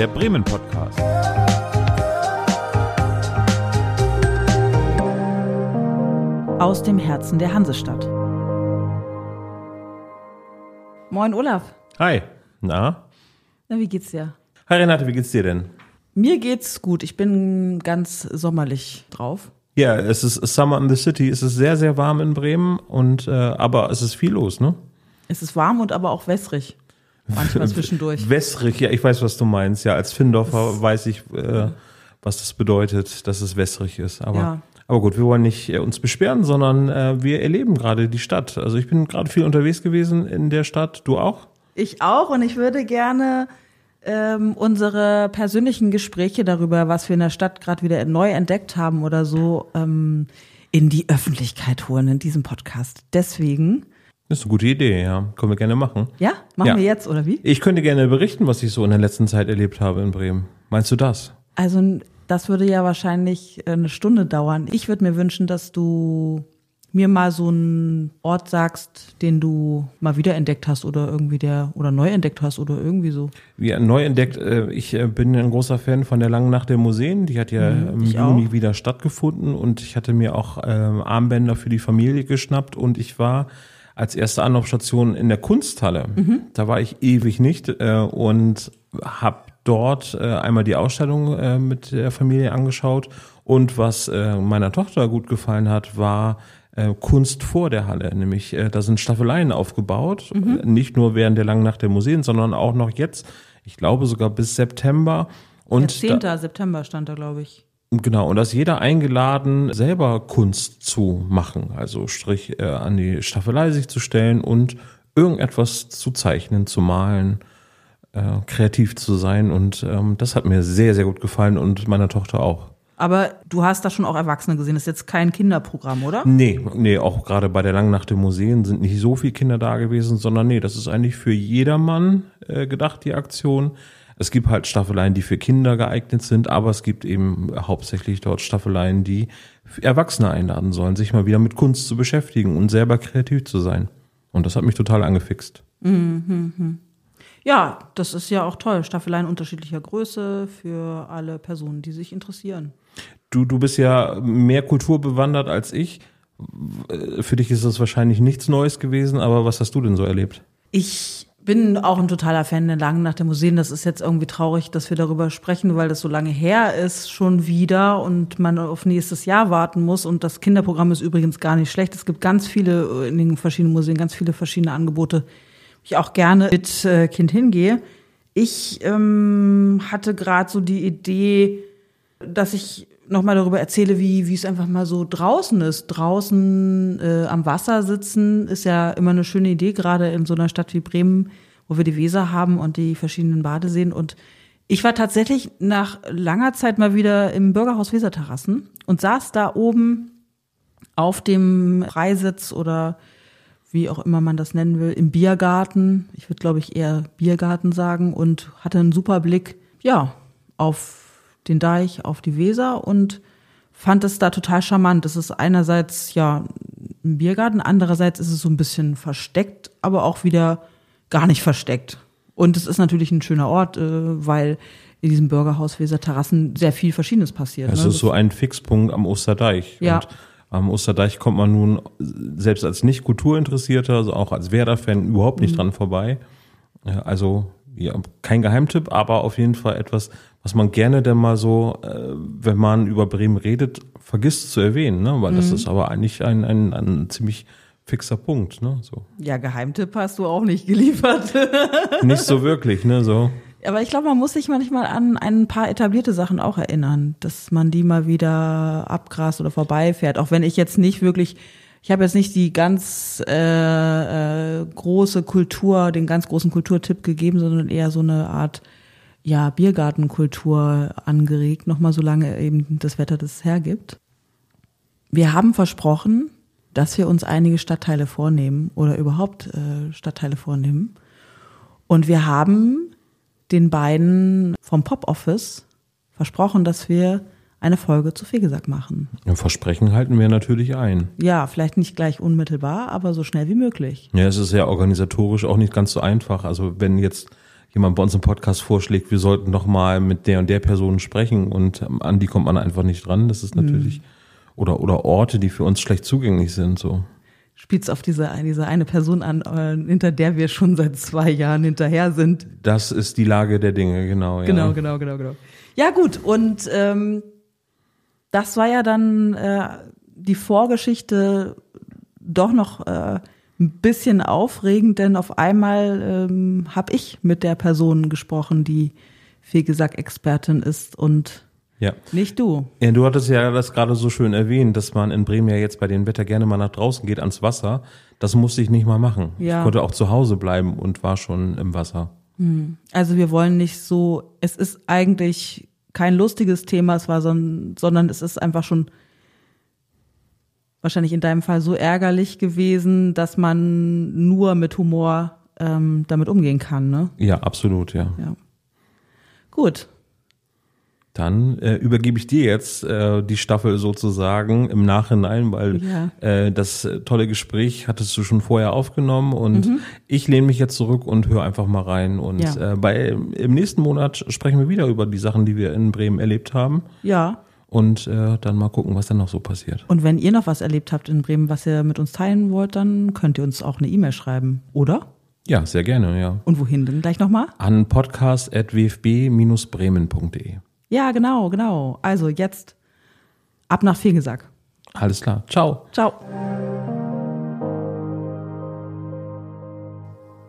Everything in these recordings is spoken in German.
der Bremen Podcast. Aus dem Herzen der Hansestadt. Moin Olaf. Hi. Na? Na, wie geht's dir? Hi Renate, wie geht's dir denn? Mir geht's gut. Ich bin ganz sommerlich drauf. Ja, es ist Summer in the City. Es ist sehr, sehr warm in Bremen und äh, aber es ist viel los, ne? Es ist warm und aber auch wässrig. Manchmal zwischendurch. Wässrig, ja, ich weiß, was du meinst. Ja, als Findorfer weiß ich, äh, was das bedeutet, dass es wässrig ist. Aber, Ja. aber gut, wir wollen nicht äh, uns beschweren, sondern äh, wir erleben gerade die Stadt. Also ich bin gerade viel unterwegs gewesen in der Stadt. Du auch? Ich auch und ich würde gerne ähm, unsere persönlichen Gespräche darüber, was wir in der Stadt gerade wieder neu entdeckt haben oder so, ähm, in die Öffentlichkeit holen in diesem Podcast. Deswegen, Das ist eine gute Idee, ja. Können wir gerne machen. ja, machen Ja. wir jetzt oder wie? Ich könnte gerne berichten, was ich so in der letzten Zeit erlebt habe in Bremen. Meinst du das? Also das würde ja wahrscheinlich äh, eine Stunde dauern. Ich würde mir wünschen, dass du mir mal so einen Ort sagst, den du mal wiederentdeckt hast oder irgendwie der oder neu entdeckt hast oder irgendwie so. Ja, neu entdeckt, äh, ich äh, bin ein großer Fan von der langen Nacht der Museen. Die hat ja im Mhm, ich Juni auch. wieder stattgefunden und ich hatte mir auch ähm, Armbänder für die Familie geschnappt und ich war als erste Anlaufstation in der Kunsthalle. Mhm. Da war ich ewig nicht äh, und habe dort äh, einmal die Ausstellung äh, mit der Familie angeschaut und was äh, meiner Tochter gut gefallen hat, war äh, Kunst vor der Halle, nämlich äh, da sind Staffeleien aufgebaut, Mhm. nicht nur während der langen Nacht der Museen, sondern auch noch jetzt, ich glaube sogar bis September. Und der da, 10. September stand da, glaube ich. Genau, und da ist jeder eingeladen, selber Kunst zu machen, also Strich äh, an die Staffelei sich zu stellen und irgendetwas zu zeichnen, zu malen, äh, kreativ zu sein. Und ähm, das hat mir sehr, sehr gut gefallen und meiner Tochter auch. Aber du hast da schon auch Erwachsene gesehen. Das ist jetzt kein Kinderprogramm, oder? Nee, nee, auch gerade bei der langen Nacht der Museen sind nicht so viele Kinder da gewesen, sondern nee, das ist eigentlich für jedermann äh, gedacht, die Aktion. Es gibt halt Staffeleien, die für Kinder geeignet sind, aber es gibt eben hauptsächlich dort Staffeleien, die Erwachsene einladen sollen, sich mal wieder mit Kunst zu beschäftigen und selber kreativ zu sein. Und das hat mich total angefixt. Ja, das ist ja auch toll. Staffeleien unterschiedlicher Größe für alle Personen, die sich interessieren. Du, du bist ja mehr kulturbewandert als ich. Für dich ist das wahrscheinlich nichts Neues gewesen, aber was hast du denn so erlebt? Ich bin auch ein totaler Fan der Langen nach der Museen. Das ist jetzt irgendwie traurig, dass wir darüber sprechen, weil das so lange her ist schon wieder und man auf nächstes Jahr warten muss. Und das Kinderprogramm ist übrigens gar nicht schlecht. Es gibt ganz viele in den verschiedenen Museen, ganz viele verschiedene Angebote, wo ich auch gerne mit äh, Kind hingehe. Ich ähm, hatte gerade so die Idee, dass ich nochmal darüber erzähle, wie, wie es einfach mal so draußen ist. Draußen äh, am Wasser sitzen ist ja immer eine schöne Idee, gerade in so einer Stadt wie Bremen, wo wir die Weser haben und die verschiedenen Badeseen. Und ich war tatsächlich nach langer Zeit mal wieder im Bürgerhaus Weserterrassen und saß da oben auf dem Freisitz oder wie auch immer man das nennen will, im Biergarten. Ich würde, glaube ich, eher Biergarten sagen und hatte einen super Blick, ja, auf den Deich, auf die Weser und fand es da total charmant. Es ist einerseits ja ein Biergarten, andererseits ist es so ein bisschen versteckt, aber auch wieder gar nicht versteckt. Und es ist natürlich ein schöner Ort, äh, weil in diesem Bürgerhaus Weser Terrassen sehr viel Verschiedenes passiert. Es ne? ist so ein Fixpunkt am Osterdeich. Ja. Und am Osterdeich kommt man nun selbst als nicht Kulturinteressierter, also auch als Werder-Fan überhaupt Mhm. nicht dran vorbei. Also ja, kein Geheimtipp, aber auf jeden Fall etwas, was man gerne dann mal so, äh, wenn man über Bremen redet, vergisst zu erwähnen, ne? Weil Mhm. das ist aber eigentlich ein, ein, ein ziemlich fixer Punkt, ne? So. ja, Geheimtipp hast du auch nicht geliefert. Nicht so wirklich, ne? So. Aber ich glaube, man muss sich manchmal an ein paar etablierte Sachen auch erinnern, dass man die mal wieder abgrast oder vorbeifährt. Auch wenn ich jetzt nicht wirklich, ich habe jetzt nicht die ganz äh, äh, große Kultur, den ganz großen Kulturtipp gegeben, sondern eher so eine Art ja Biergartenkultur angeregt, nochmal solange eben das Wetter das hergibt. Wir haben versprochen, dass wir uns einige Stadtteile vornehmen oder überhaupt äh, Stadtteile vornehmen. Und wir haben den beiden vom Pop Office versprochen, dass wir eine Folge zu Fegesack machen. Ja, Versprechen halten wir natürlich ein. Ja, vielleicht nicht gleich unmittelbar, aber so schnell wie möglich. Ja, es ist ja organisatorisch auch nicht ganz so einfach. Also wenn jetzt jemand bei uns im Podcast vorschlägt, wir sollten doch mal mit der und der Person sprechen und ähm, an die kommt man einfach nicht dran. Das ist natürlich, oder, oder Orte, die für uns schlecht zugänglich sind, so. Spielt's auf diese, diese eine Person an, äh, hinter der wir schon seit zwei Jahren hinterher sind. Das ist die Lage der Dinge, genau. Ja. Genau, genau, genau, genau. Ja gut, und ähm, das war ja dann äh, die Vorgeschichte doch noch äh, ein bisschen aufregend, denn auf einmal ähm, habe ich mit der Person gesprochen, die Fegesack-Expertin ist und Ja. nicht du. Ja, du hattest ja das gerade so schön erwähnt, dass man in Bremen ja jetzt bei dem Wetter gerne mal nach draußen geht ans Wasser. Das musste ich nicht mal machen. Ja. Ich konnte auch zu Hause bleiben und war schon im Wasser. Also wir wollen nicht so, es ist eigentlich kein lustiges Thema, es war so ein, sondern es ist einfach schon wahrscheinlich in deinem Fall so ärgerlich gewesen, dass man nur mit Humor ähm, damit umgehen kann, ne? Ja, absolut, ja. Ja. Gut. Dann äh, übergebe ich dir jetzt äh, die Staffel sozusagen im Nachhinein, weil Ja. äh, das äh, tolle Gespräch hattest du schon vorher aufgenommen und Mhm. ich lehne mich jetzt zurück und höre einfach mal rein. Und Ja. äh, bei im nächsten Monat sprechen wir wieder über die Sachen, die wir in Bremen erlebt haben Ja. und äh, dann mal gucken, was dann noch so passiert. Und wenn ihr noch was erlebt habt in Bremen, was ihr mit uns teilen wollt, dann könnt ihr uns auch eine E-Mail schreiben, oder? Ja, sehr gerne, ja. Und wohin denn gleich nochmal? An podcast.wfb-bremen.de. Ja, genau, genau. Also jetzt ab nach Fegesack. Alles klar. Ciao. Ciao.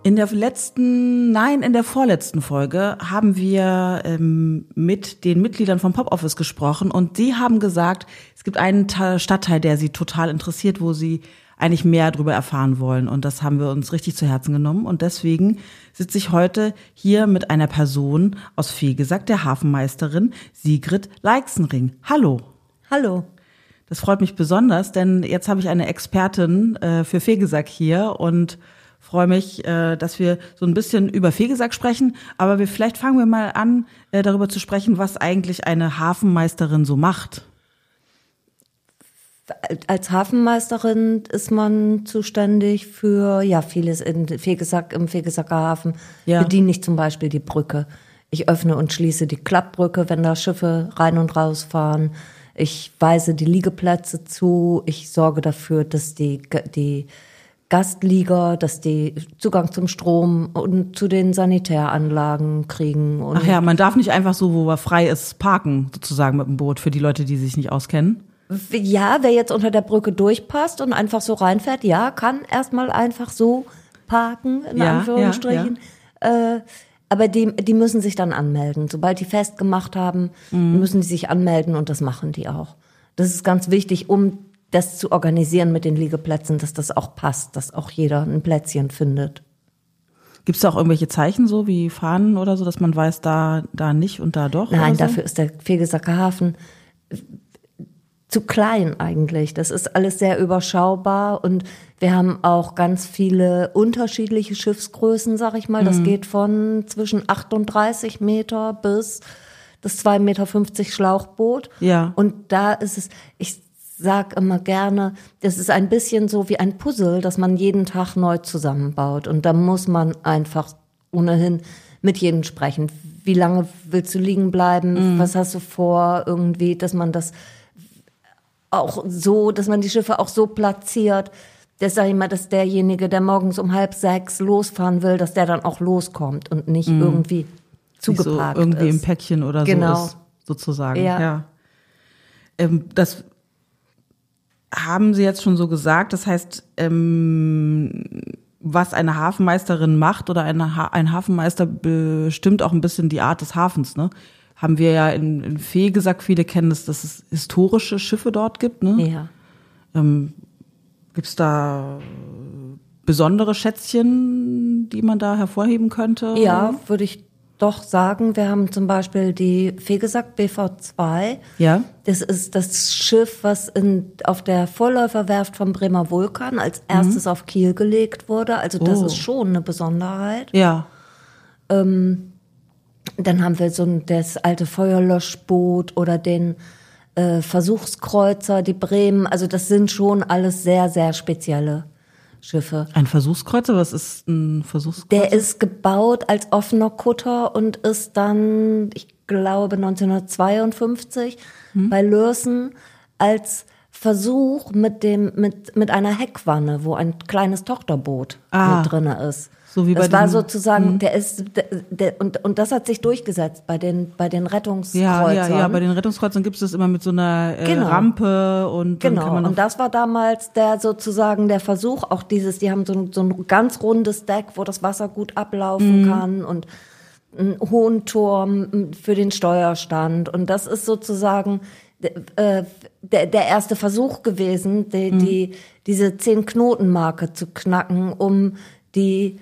In der letzten, nein, in der vorletzten Folge haben wir ähm, mit den Mitgliedern vom Pop Office gesprochen und die haben gesagt, es gibt einen Ta- Stadtteil, der sie total interessiert, wo sie eigentlich mehr darüber erfahren wollen. Und das haben wir uns richtig zu Herzen genommen. Und deswegen sitze ich heute hier mit einer Person aus Fegesack, der Hafenmeisterin Sigrid Leixenring. Hallo. Hallo. Das freut mich besonders, denn jetzt habe ich eine Expertin äh, für Fegesack hier und freue mich, äh, dass wir so ein bisschen über Fegesack sprechen. Aber wir, vielleicht fangen wir mal an, äh, darüber zu sprechen, was eigentlich eine Hafenmeisterin so macht. Als Hafenmeisterin ist man zuständig für ja vieles in Fegesack im Fegesacker Hafen. Ja. Bediene ich zum Beispiel die Brücke. Ich öffne und schließe die Klappbrücke, wenn da Schiffe rein und raus fahren. Ich weise die Liegeplätze zu. Ich sorge dafür, dass die die Gastlieger, dass die Zugang zum Strom und zu den Sanitäranlagen kriegen. Und Ach ja, man darf nicht einfach so, wo er frei ist, parken, sozusagen mit dem Boot, für die Leute, die sich nicht auskennen. Ja, wer jetzt unter der Brücke durchpasst und einfach so reinfährt, ja, kann erstmal einfach so parken, in Ja, Anführungsstrichen. Äh, aber die, die müssen sich dann anmelden. Sobald die festgemacht haben, Mhm. müssen die sich anmelden und das machen die auch. Das ist ganz wichtig, um das zu organisieren mit den Liegeplätzen, dass das auch passt, dass auch jeder ein Plätzchen findet. Gibt es da auch irgendwelche Zeichen, so wie Fahnen oder so, dass man weiß, da, da nicht und da doch? Nein, so? dafür ist der Fegesacker Hafen zu klein eigentlich. Das ist alles sehr überschaubar und wir haben auch ganz viele unterschiedliche Schiffsgrößen, sag ich mal. Das Mhm. geht von zwischen 38 Meter bis das 2,50 Meter Schlauchboot. Ja. Und da ist es, ich sag immer gerne, das ist ein bisschen so wie ein Puzzle, das man jeden Tag neu zusammenbaut. Und da muss man einfach ohnehin mit jedem sprechen. Wie lange willst du liegen bleiben? Was hast du vor? Irgendwie, dass man das auch so, dass man die Schiffe auch so platziert, dass sag ich mal, dass derjenige, der morgens um halb sechs losfahren will, dass der dann auch loskommt und nicht irgendwie Nicht so zugeparkt irgendwie im ist. Päckchen oder Genau. so ist, sozusagen. Ja. ja. Ähm, das haben Sie jetzt schon so gesagt. Das heißt, ähm, was eine Hafenmeisterin macht oder eine ha ein Hafenmeister bestimmt auch ein bisschen die Art des Hafens. Ne? Haben wir ja in, in Fee gesagt, viele kennen es, dass es historische Schiffe dort gibt. Ne? Ja. Gibt es da besondere Schätzchen, die man da hervorheben könnte? Ja, würde ich doch sagen. Wir haben zum Beispiel die Fegesack BV2. Ja. Das ist das Schiff, was in, auf der Vorläuferwerft vom Bremer Vulkan als erstes auf Kiel gelegt wurde. Also das Mhm. Oh. ist schon eine Besonderheit. Ja. Dann haben wir so das alte Feuerlöschboot oder den äh, Versuchskreuzer, die Bremen. Also das sind schon alles sehr, sehr spezielle Schiffe. Ein Versuchskreuzer, was ist ein Versuchskreuzer? Der ist gebaut als offener Kutter und ist dann, ich glaube, 1952 bei Lürsen als Versuch mit dem mit mit einer Heckwanne, wo ein kleines Tochterboot Ah. mit drinne ist. So wie bei das war sozusagen, der ist, der, der, und, und das hat sich durchgesetzt bei den, bei den ja, Rettungskreuzern. ja, ja, bei den Rettungskreuzern gibt es das immer mit so einer äh, Genau. Rampe und dann Genau, kann man und das war damals der sozusagen der Versuch, auch dieses, die haben so ein, so ein ganz rundes Deck, wo das Wasser gut ablaufen kann und einen hohen Turm für den Steuerstand. Und das ist sozusagen äh, der, der erste Versuch gewesen, die, die, diese Zehn-Knoten-Marke zu knacken, um die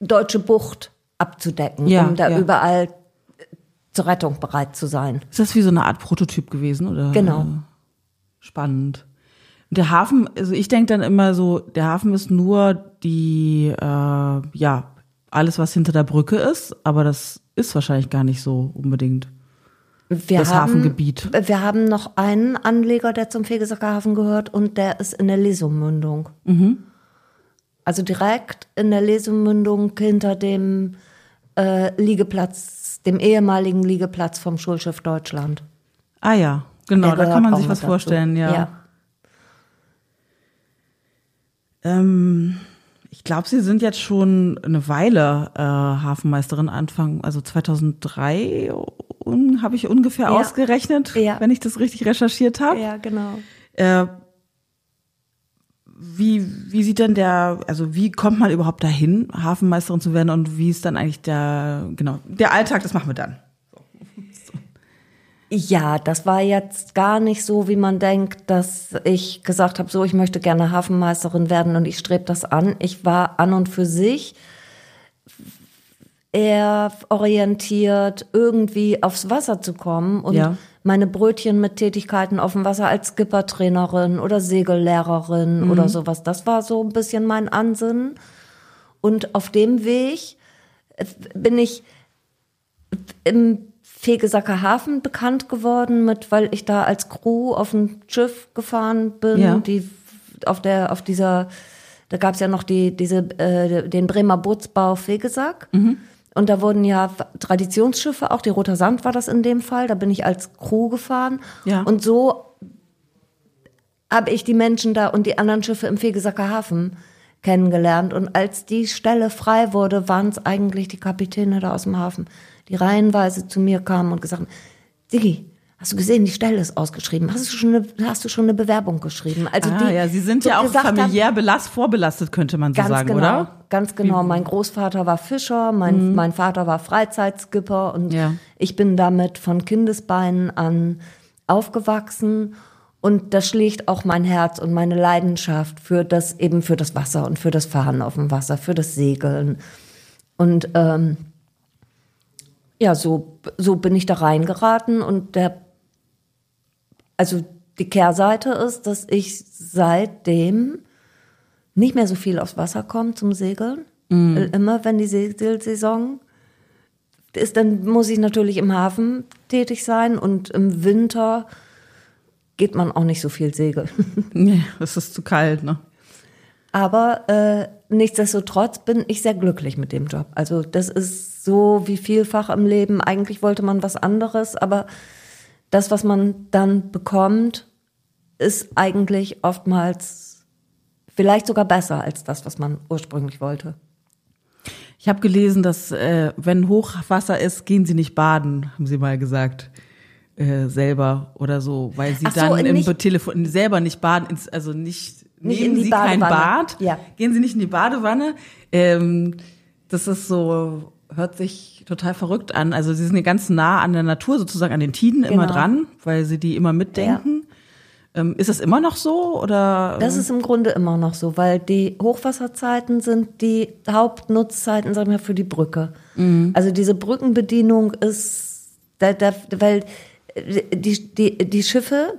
deutsche Bucht abzudecken, Ja, um da ja. überall zur Rettung bereit zu sein. Ist das wie so eine Art Prototyp gewesen, oder? Genau. Äh, Spannend. Und Der Hafen, also ich denke dann immer so, der Hafen ist nur die, äh, ja, alles, was hinter der Brücke ist, aber das ist wahrscheinlich gar nicht so unbedingt. Wir Das haben, Hafengebiet. Wir haben noch einen Anleger, der zum Fegesacker Hafen gehört und der ist in der Lesumündung. Mhm. Also direkt in der Lesumündung hinter dem äh, Liegeplatz, dem ehemaligen Liegeplatz vom Schulschiff Deutschland. Ah ja, genau, da kann man sich was dazu. vorstellen, ja. ja. Ähm, ich glaube, Sie sind jetzt schon eine Weile äh, Hafenmeisterin, Anfang, also 2003 un, habe ich ungefähr Ja. ausgerechnet, Ja. wenn ich das richtig recherchiert habe. Ja, genau. Äh, wie, wie sieht denn der, also wie kommt man überhaupt dahin, Hafenmeisterin zu werden und wie ist dann eigentlich der, genau, der Alltag, das machen wir dann. Ja, das war jetzt gar nicht so, wie man denkt, dass ich gesagt habe, so, ich möchte gerne Hafenmeisterin werden und ich strebe das an. Ich war an und für sich orientiert, irgendwie aufs Wasser zu kommen und Ja. meine Brötchen mit Tätigkeiten auf dem Wasser als Skippertrainerin oder Segellehrerin oder sowas. Das war so ein bisschen mein Ansinnen. Und auf dem Weg äh, bin ich im Fegesacker Hafen bekannt geworden mit, weil ich da als Crew auf ein Schiff gefahren bin, Ja. die auf der auf dieser da gab es ja noch die diese äh, den Bremer Bootsbau Fegesack und da wurden ja Traditionsschiffe, auch die Roter Sand war das in dem Fall, da bin ich als Crew gefahren Ja. und so habe ich die Menschen da und die anderen Schiffe im Fegesacker Hafen kennengelernt. Und als die Stelle frei wurde, waren es eigentlich die Kapitäne da aus dem Hafen, die reihenweise zu mir kamen und gesagt haben, Sigi, hast du gesehen, die Stelle ist ausgeschrieben. Hast du schon eine, hast du schon eine Bewerbung geschrieben? Also ah, die ja, Sie sind so ja auch familiär belast, vorbelastet, könnte man so Ganz sagen, genau, oder? ganz genau. Mein Großvater war Fischer, mein, mein Vater war Freizeitskipper und Ja. ich bin damit von Kindesbeinen an aufgewachsen. Und das schlägt auch mein Herz und meine Leidenschaft für das, eben für das Wasser und für das Fahren auf dem Wasser, für das Segeln. Und ähm, ja, so, so bin ich da reingeraten und der, also die Kehrseite ist, dass ich seitdem nicht mehr so viel aufs Wasser komme zum Segeln. Weil Immer wenn die Segelsaison ist, dann muss ich natürlich im Hafen tätig sein und im Winter geht man auch nicht so viel segeln. Nee, es ist zu kalt, ne? Aber äh, nichtsdestotrotz bin ich sehr glücklich mit dem Job. Also das ist so wie vielfach im Leben. Eigentlich wollte man was anderes, aber das, was man dann bekommt, ist eigentlich oftmals vielleicht sogar besser als das, was man ursprünglich wollte. Ich habe gelesen, dass äh, wenn Hochwasser ist, gehen Sie nicht baden, haben Sie mal gesagt. Äh, selber oder so, weil sie so, dann im nicht- Telefon selber nicht baden, ins, also nicht, Nicht nehmen in die sie kein Badewanne. Bad, Ja. gehen sie nicht in die Badewanne. Ähm, das ist so, hört sich total verrückt an. Also sie sind ja ganz nah an der Natur, sozusagen an den Tiden immer Genau. dran, weil sie die immer mitdenken. Ähm, ist das immer noch so oder? Das ist im Grunde immer noch so, weil die Hochwasserzeiten sind die Hauptnutzzeiten, sagen wir, für die Brücke. Also diese Brückenbedienung ist, da, da, weil die, die, die Schiffe,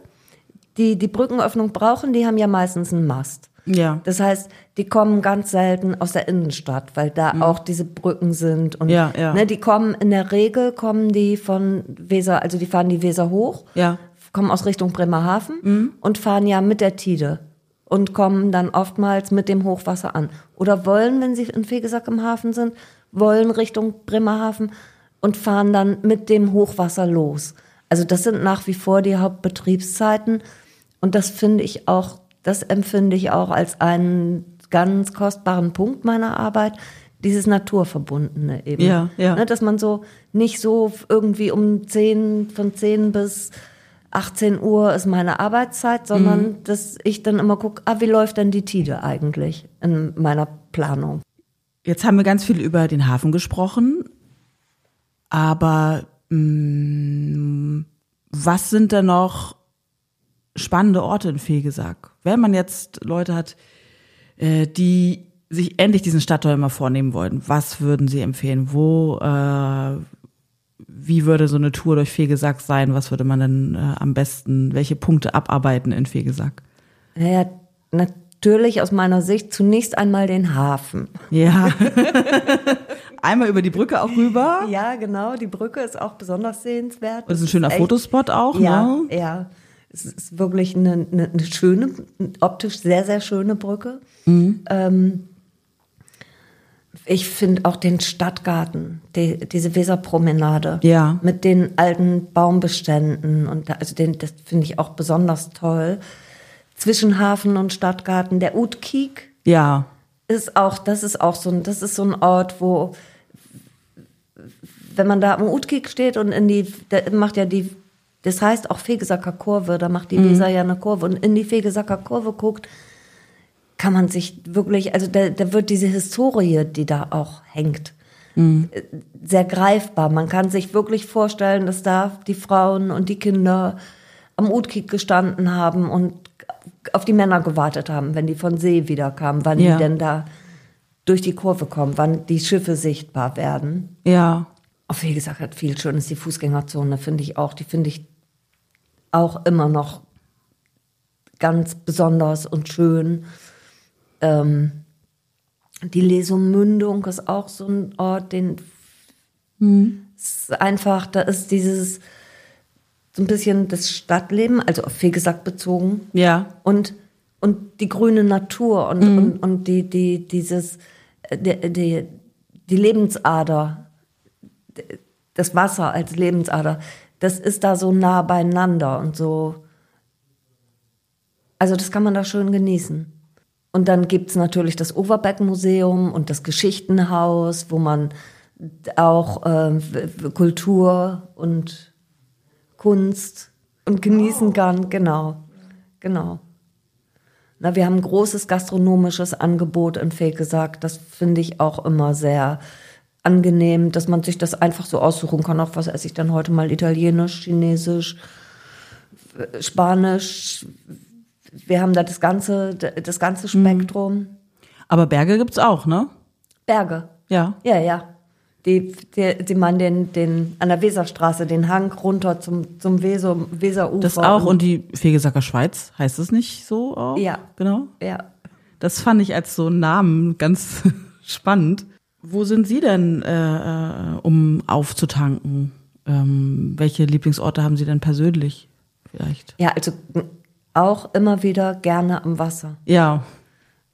die die Brückenöffnung brauchen, die haben ja meistens einen Mast. Ja. Das heißt, die kommen ganz selten aus der Innenstadt, weil da auch diese Brücken sind. Und Ja, ja. Ne, die kommen in der Regel kommen die von Weser, also die fahren die Weser hoch Ja. kommen aus Richtung Bremerhaven und fahren ja mit der Tide und kommen dann oftmals mit dem Hochwasser an. Oder wollen, wenn sie in Fegesack im Hafen sind, wollen Richtung Bremerhaven und fahren dann mit dem Hochwasser los. Also das sind nach wie vor die Hauptbetriebszeiten und das finde ich auch, das empfinde ich auch als einen ganz kostbaren Punkt meiner Arbeit, dieses Naturverbundene eben. Ja, ja. Ne, dass man so nicht so irgendwie um 10, von 10 bis 18 Uhr ist meine Arbeitszeit, sondern Mhm. dass ich dann immer gucke, ah, wie läuft denn die Tide eigentlich in meiner Planung? Jetzt haben wir ganz viel über den Hafen gesprochen, aber mh, was sind denn noch spannende Orte in Fegesack? Wenn man jetzt Leute hat, äh, die sich endlich diesen Stadtteil mal vornehmen wollen, was würden Sie empfehlen? Wo, äh, wie würde so eine Tour durch Fegesack sein? Was würde man denn äh, am besten, welche Punkte abarbeiten in Fegesack? Naja, natürlich aus meiner Sicht zunächst einmal den Hafen. Ja. Einmal über die Brücke auch rüber. Ja, genau, die Brücke ist auch besonders sehenswert. Und das ist ein schöner echt- Fotospot auch, Ja, ne? ja. Es ist wirklich eine, eine, eine schöne, optisch sehr, sehr schöne Brücke. Mhm. Ähm, ich finde auch den Stadtgarten, die, diese Weserpromenade Ja. mit den alten Baumbeständen und da, also den, das finde ich auch besonders toll. Zwischen Hafen und Stadtgarten, der Utkiek Ja. ist auch, das ist auch so ein, das ist so ein Ort, wo, wenn man da am Utkiek steht und in die, da macht ja die, das heißt auch Fegesacker Kurve, da macht die Weser ja eine Kurve und in die Fegesacker Kurve guckt, kann man sich wirklich, also da, da wird diese Historie, die da auch hängt, äh, sehr greifbar. Man kann sich wirklich vorstellen, dass da die Frauen und die Kinder am Utkiek gestanden haben und auf die Männer gewartet haben, wenn die von See wiederkamen, wann Ja. die denn da durch die Kurve kommen, wann die Schiffe sichtbar werden. Ja. Auf wie gesagt, hat viel Schönes. Die Fußgängerzone finde ich auch, die finde ich auch immer noch ganz besonders und schön. Ähm, die Lesumündung ist auch so ein Ort, den ist einfach, da ist dieses so ein bisschen das Stadtleben, also auf Fegesack bezogen, Ja. und, und die grüne Natur und, und, und die, die, dieses, äh, die, die, die Lebensader, das Wasser als Lebensader, das ist da so nah beieinander und so. Also das kann man da schön genießen. Und dann gibt's natürlich das Overbeck-Museum und das Geschichtenhaus, wo man auch äh, Kultur und Kunst und genießen kann. Genau, genau. Na, wir haben ein großes gastronomisches Angebot in Fegesack. Das finde ich auch immer sehr angenehm, dass man sich das einfach so aussuchen kann. Auch was esse ich dann heute mal? Italienisch, Chinesisch, äh, Spanisch. Wir haben da das ganze, das ganze Spektrum. Aber Berge gibt's auch, ne? Berge. Ja. Ja, ja. Die, die, die man den, den, an der Weserstraße, den Hang runter zum, zum Weser, Weserufer. Das auch. Und die Fegesacker Schweiz, heißt es nicht so auch? Ja. Genau. ja. Das fand ich als so einen Namen ganz spannend. Wo sind Sie denn, äh, äh, um aufzutanken? Ähm, welche Lieblingsorte haben Sie denn persönlich vielleicht? Ja, also auch immer wieder gerne am Wasser. Ja.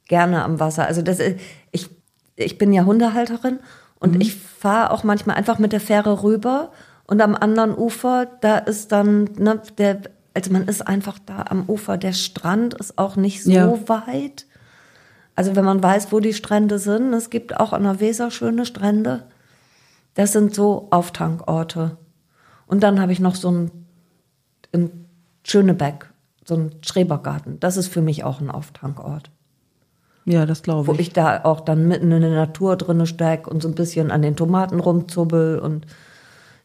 Gerne am Wasser. Also das ist, ich, ich bin ja Hundehalterin und ich fahre auch manchmal einfach mit der Fähre rüber und am anderen Ufer, da ist dann, ne, der, also man ist einfach da am Ufer. Der Strand ist auch nicht so Ja. weit. Also wenn man weiß, wo die Strände sind, es gibt auch an der Weser schöne Strände. Das sind so Auftankorte. Und dann habe ich noch so ein im Schönebeck, so ein Schrebergarten. Das ist für mich auch ein Auftankort. Ja, das glaube Wo ich. ich da auch dann mitten in der Natur drinne steck und so ein bisschen an den Tomaten rumzubbel und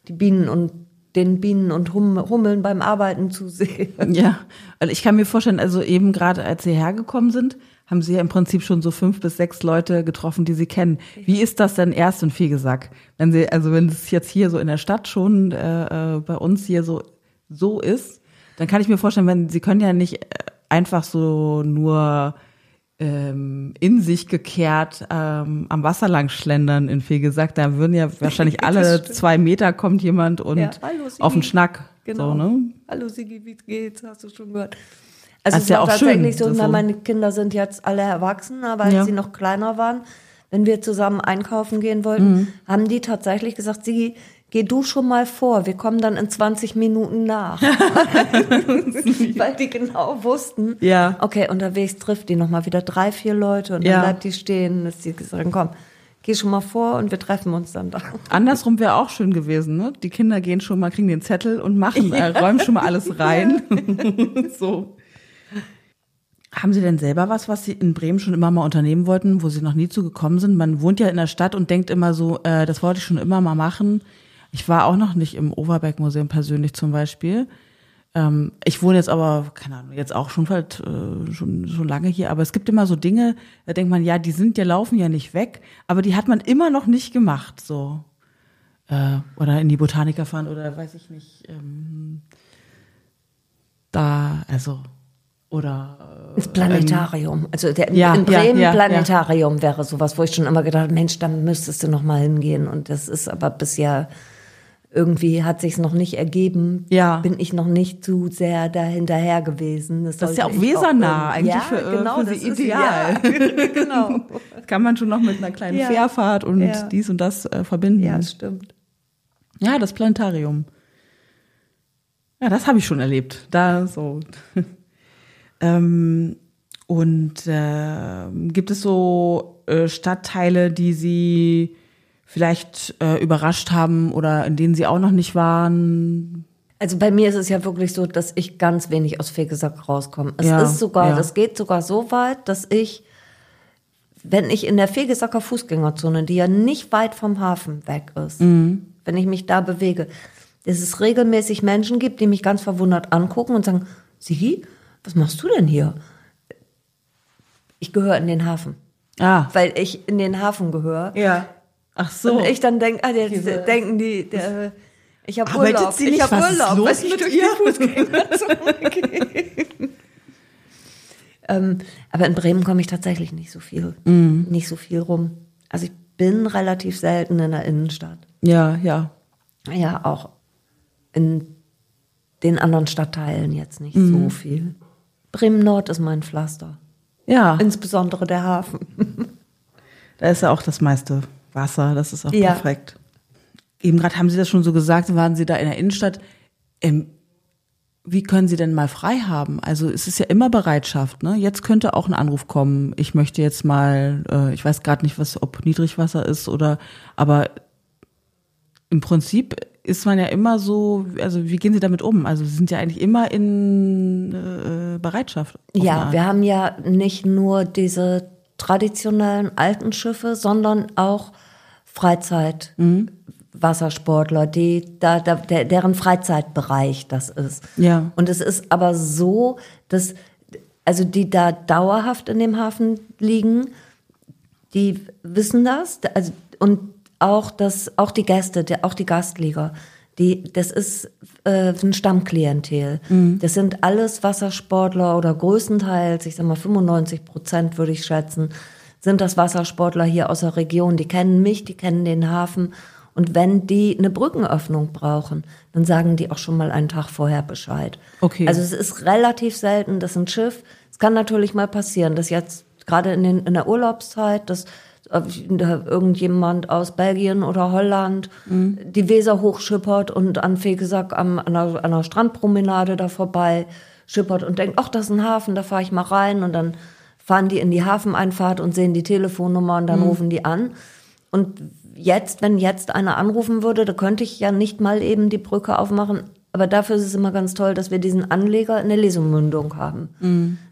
die Bienen und den Bienen und hum Hummeln beim Arbeiten zusehe. Ja, weil ich kann mir vorstellen, also eben gerade als Sie hergekommen sind, haben Sie ja im Prinzip schon so fünf bis sechs Leute getroffen, die Sie kennen. Wie ist das denn erst in Fegesack? Wenn Sie, also wenn es jetzt hier so in der Stadt schon äh, äh, bei uns hier so so ist, dann kann ich mir vorstellen, wenn Sie können ja nicht äh, einfach so nur ähm, in sich gekehrt ähm, am Wasser lang schlendern in Fegesack. Da würden ja wahrscheinlich alle zwei Meter kommt jemand und Ja, hallo, auf den Schnack. Genau. So, ne? Hallo Sigi, wie geht's? Hast du schon gehört? Also Das es ist ja war auch tatsächlich schön, so, so. weil meine Kinder sind jetzt alle erwachsen, aber als Ja. sie noch kleiner waren, wenn wir zusammen einkaufen gehen wollten, Mhm. haben die tatsächlich gesagt, Sigi, geh du schon mal vor, wir kommen dann in 20 Minuten nach. weil die genau wussten, Ja. okay, unterwegs trifft die nochmal wieder drei, vier Leute und Ja. dann bleibt die stehen, dass die sagen, komm, geh schon mal vor und wir treffen uns dann da. Andersrum wäre auch schön gewesen, ne? Die Kinder gehen schon mal, kriegen den Zettel und machen, äh, räumen schon mal alles rein. so. Haben Sie denn selber was, was Sie in Bremen schon immer mal unternehmen wollten, wo Sie noch nie zu gekommen sind? Man wohnt ja in der Stadt und denkt immer so, äh, das wollte ich schon immer mal machen. Ich war auch noch nicht im Overberg-Museum persönlich zum Beispiel. Ähm, ich wohne jetzt aber, keine Ahnung, jetzt auch schon, halt, äh, schon, schon lange hier, aber es gibt immer so Dinge, da denkt man, ja, die sind, die laufen ja nicht weg, aber die hat man immer noch nicht gemacht, so. Äh, oder in die Botaniker fahren oder weiß ich nicht, ähm, da, also, oder Das Planetarium. Also der, ja, in ja, Bremen ja, Planetarium wäre sowas, wo ich schon immer gedacht habe, Mensch, da müsstest du noch mal hingehen. Und das ist aber bisher irgendwie hat sich's noch nicht ergeben. Ja. Bin ich noch nicht zu sehr dahinterher gewesen. Das ist ja auch wesernah, eigentlich ja, für, äh, genau, für das sie ist- ideal. Ja, genau. kann man schon noch mit einer kleinen Ja. Fährfahrt und Ja. dies und das äh, verbinden. Ja, das stimmt. Ja, das Planetarium. Ja, das habe ich schon erlebt. Da so. Ähm, und äh, gibt es so äh, Stadtteile, die Sie vielleicht äh, überrascht haben oder in denen Sie auch noch nicht waren? Also bei mir ist es ja wirklich so, dass ich ganz wenig aus Fegesack rauskomme. Es Ja, ist sogar, ja. das geht sogar so weit, dass ich, wenn ich in der Fegesacker Fußgängerzone, die ja nicht weit vom Hafen weg ist, Mhm. wenn ich mich da bewege, dass es regelmäßig Menschen gibt, die mich ganz verwundert angucken und sagen, Sigi, was machst du denn hier? Ich gehöre in den Hafen. Ah, Weil ich in den Hafen gehöre. ja. Ach so. Und ich dann denke, ah, jetzt denken die, der, ich habe Urlaub. sie nicht? Ich habe Was Urlaub. los ich mit ihr? ähm, aber in Bremen komme ich tatsächlich nicht so viel, Mhm. nicht so viel rum. Also ich bin relativ selten in der Innenstadt. ja, ja. Ja, auch in den anderen Stadtteilen jetzt nicht Mhm. so viel. Bremen Nord ist mein Pflaster. Ja, Insbesondere der Hafen. da ist ja auch das meiste Wasser, das ist auch Ja. perfekt. Eben gerade haben Sie das schon so gesagt, waren Sie da in der Innenstadt. Ähm, wie können Sie denn mal frei haben? Also es ist ja immer Bereitschaft, ne? Jetzt könnte auch ein Anruf kommen. Ich möchte jetzt mal, äh, ich weiß gerade nicht, was, ob Niedrigwasser ist oder, aber im Prinzip ist man ja immer so, also wie gehen Sie damit um? Also Sie sind ja eigentlich immer in äh, Bereitschaft. Ja, wir haben ja nicht nur diese traditionellen alten Schiffe, sondern auch Freizeit. Wassersportler, die da, da der, deren Freizeitbereich das ist. Ja. Und es ist aber so, dass also die da dauerhaft in dem Hafen liegen, die wissen das, also und auch das, auch die Gäste, der, auch die Gastliga, die, das ist äh, ein Stammklientel. Das sind alles Wassersportler oder größtenteils, ich sag mal 95 Prozent würde ich schätzen, sind das Wassersportler hier aus der Region. Die kennen mich, die kennen den Hafen. Und wenn die eine Brückenöffnung brauchen, dann sagen die auch schon mal einen Tag vorher Bescheid. Okay. Also es ist relativ selten, dass ein Schiff, es kann natürlich mal passieren, dass jetzt gerade in, den, in der Urlaubszeit, dass da irgendjemand aus Belgien oder Holland die Weser hochschippert und an Fegesack am, an, einer, an einer Strandpromenade da vorbei schippert und denkt, ach, das ist ein Hafen, da fahre ich mal rein und dann fahren die in die Hafeneinfahrt und sehen die Telefonnummer und dann rufen die an. Und jetzt, wenn jetzt einer anrufen würde, da könnte ich ja nicht mal eben die Brücke aufmachen. Aber dafür ist es immer ganz toll, dass wir diesen Anleger in der Lesumündung haben.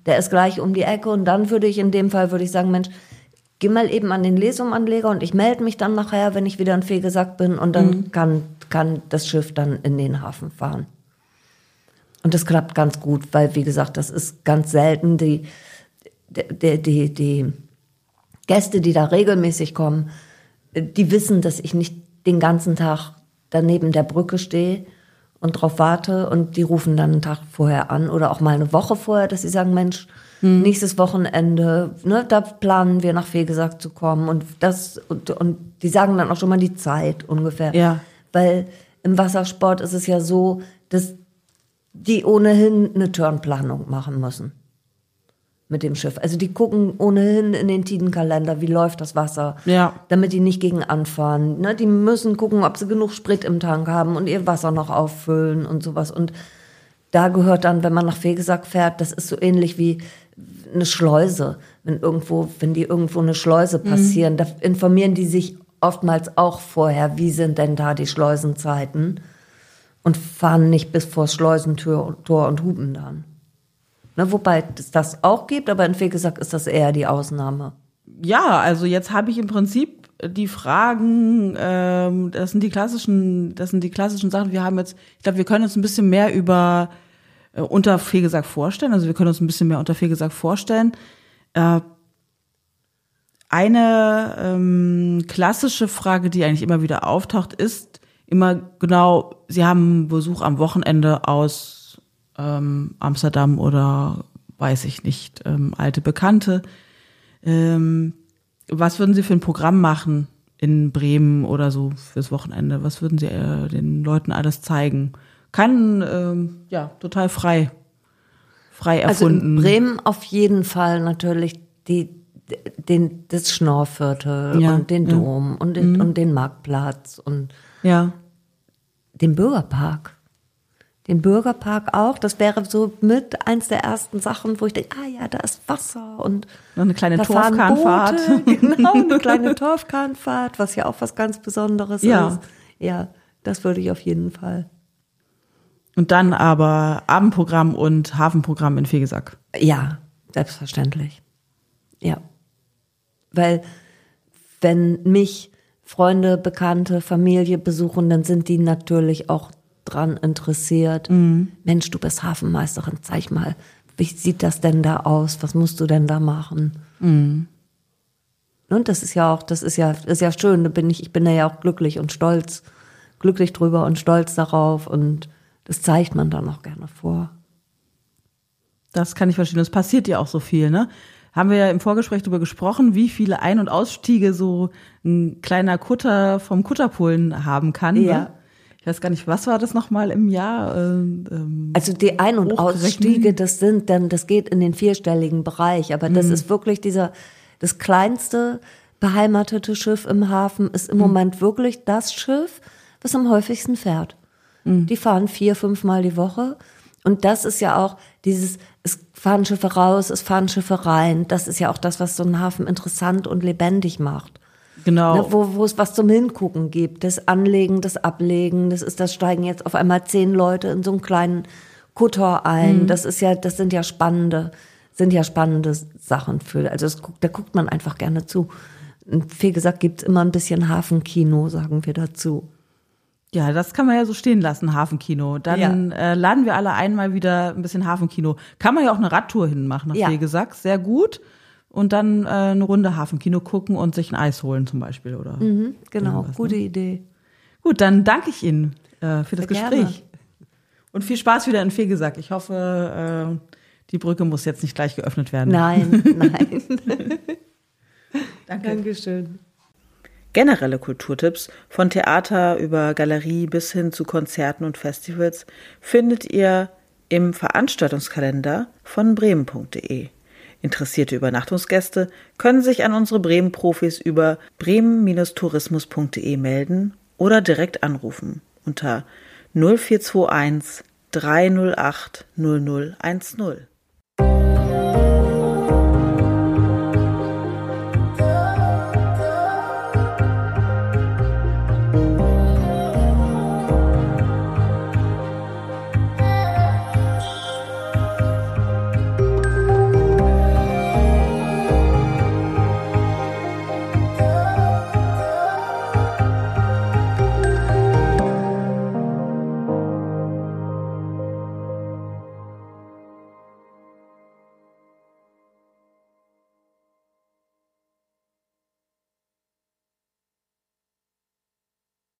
Der ist gleich um die Ecke und dann würde ich in dem Fall würde ich sagen, Mensch, geh mal eben an den Lesumanleger und ich melde mich dann nachher, wenn ich wieder in Fegesack bin und dann kann, kann das Schiff dann in den Hafen fahren. Und das klappt ganz gut, weil, wie gesagt, das ist ganz selten. Die, die, die, die Gäste, die da regelmäßig kommen, die wissen, dass ich nicht den ganzen Tag daneben der Brücke stehe und drauf warte und die rufen dann einen Tag vorher an oder auch mal eine Woche vorher, dass sie sagen, Mensch, nächstes Wochenende, ne, da planen wir nach Fegesack zu kommen und das und, und die sagen dann auch schon mal die Zeit ungefähr. Ja. Weil im Wassersport ist es ja so, dass die ohnehin eine Turnplanung machen müssen. mit dem Schiff. Also die gucken ohnehin in den Tidenkalender, wie läuft das Wasser, Ja. damit die nicht gegen anfahren. Ne? Die müssen gucken, ob sie genug Sprit im Tank haben und ihr Wasser noch auffüllen und sowas. Und da gehört dann, wenn man nach Fegesack fährt, das ist so ähnlich wie eine Schleuse. Wenn irgendwo, wenn die irgendwo eine Schleuse passieren, da informieren die sich oftmals auch vorher, wie sind denn da die Schleusenzeiten und fahren nicht bis vor Schleusentür Tor und hupen dann. Ne, wobei es das auch gibt, aber in Fegesack ist das eher die Ausnahme. Ja, also jetzt habe ich im Prinzip die Fragen, ähm, das sind die klassischen, das sind die klassischen Sachen. Wir haben jetzt, ich glaube, wir können uns ein bisschen mehr über äh, unter Fegesack vorstellen. Also wir können uns ein bisschen mehr unter Fegesack vorstellen. Äh, eine ähm, klassische Frage, die eigentlich immer wieder auftaucht, ist immer genau, Sie haben Besuch am Wochenende aus ähm, Amsterdam oder weiß ich nicht, ähm, alte Bekannte. Ähm, was würden Sie für ein Programm machen in Bremen oder so fürs Wochenende? Was würden Sie äh, den Leuten alles zeigen? Kann ähm, ja total frei, frei Also erfunden. in Bremen auf jeden Fall natürlich die, den, das Schnorrviertel Ja, und den ja. Mhm. Dom und den, und den Marktplatz und ja, den Bürgerpark. Den Bürgerpark auch. Das wäre so mit eins der ersten Sachen, wo ich denke, ah ja, da ist Wasser und noch eine kleine Torfkahnfahrt. Genau, eine kleine Torfkahnfahrt, was ja auch was ganz Besonderes Ja. ist. Ja, das würde ich auf jeden Fall. Und dann aber Abendprogramm und Hafenprogramm in Fegesack. Ja, selbstverständlich. Ja. Weil wenn mich Freunde, Bekannte, Familie besuchen, dann sind die natürlich auch dran interessiert. Mensch, du bist Hafenmeisterin, zeig mal, wie sieht das denn da aus? Was musst du denn da machen? Und das ist ja auch, das ist ja, ist ja schön. Da bin ich, ich bin da ja auch glücklich und stolz, glücklich drüber und stolz darauf und das zeigt man dann auch gerne vor. Das kann ich verstehen. Es passiert ja auch so viel, ne? Haben wir ja im Vorgespräch darüber gesprochen, wie viele Ein- und Ausstiege so ein kleiner Kutter vom Kutterpolen haben kann. Ja. Ne? Ich weiß gar nicht, was war das nochmal im Jahr? Ähm, ähm, Also die Ein- und. Ausstiege, das sind dann, das geht in den vierstelligen Bereich, aber das ist wirklich dieser, das kleinste beheimatete Schiff im Hafen ist im Moment wirklich das Schiff, was am häufigsten fährt. Die fahren vier, fünfmal die Woche. Und das ist ja auch dieses, es fahren Schiffe raus, es fahren Schiffe rein. Das ist ja auch das, was so einen Hafen interessant und lebendig macht. genau. Ne, wo, wo es was zum Hingucken gibt. Das Anlegen, das Ablegen, das ist, das steigen jetzt auf einmal zehn Leute in so einen kleinen Kutter ein. Das ist ja, das sind ja spannende, sind ja spannende Sachen für, also das, guckt- da guckt man einfach gerne zu. Und viel gesagt gibt's immer ein bisschen Hafenkino, sagen wir dazu. Ja, das kann man ja so stehen lassen, Hafenkino. Dann äh, laden wir alle einmal wieder ein bisschen Hafenkino. Kann man ja auch eine Radtour hinmachen, nach Ja. Fegesack. Sehr gut. Und dann äh, eine Runde Hafenkino gucken und sich ein Eis holen zum Beispiel. Oder Mhm, genau, Irgendwas, gute Idee. Gut, dann danke ich Ihnen äh, für das Sehr Gespräch. gerne. Und viel Spaß wieder in Fegesack. Ich hoffe, äh, die Brücke muss jetzt nicht gleich geöffnet werden. Nein, nein. Danke. Dankeschön. Generelle Kulturtipps von Theater über Galerie bis hin zu Konzerten und Festivals findet ihr im Veranstaltungskalender von bremen.de. Interessierte Übernachtungsgäste können sich an unsere Bremen-Profis über bremen-tourismus.de melden oder direkt anrufen unter 0421 308 0010.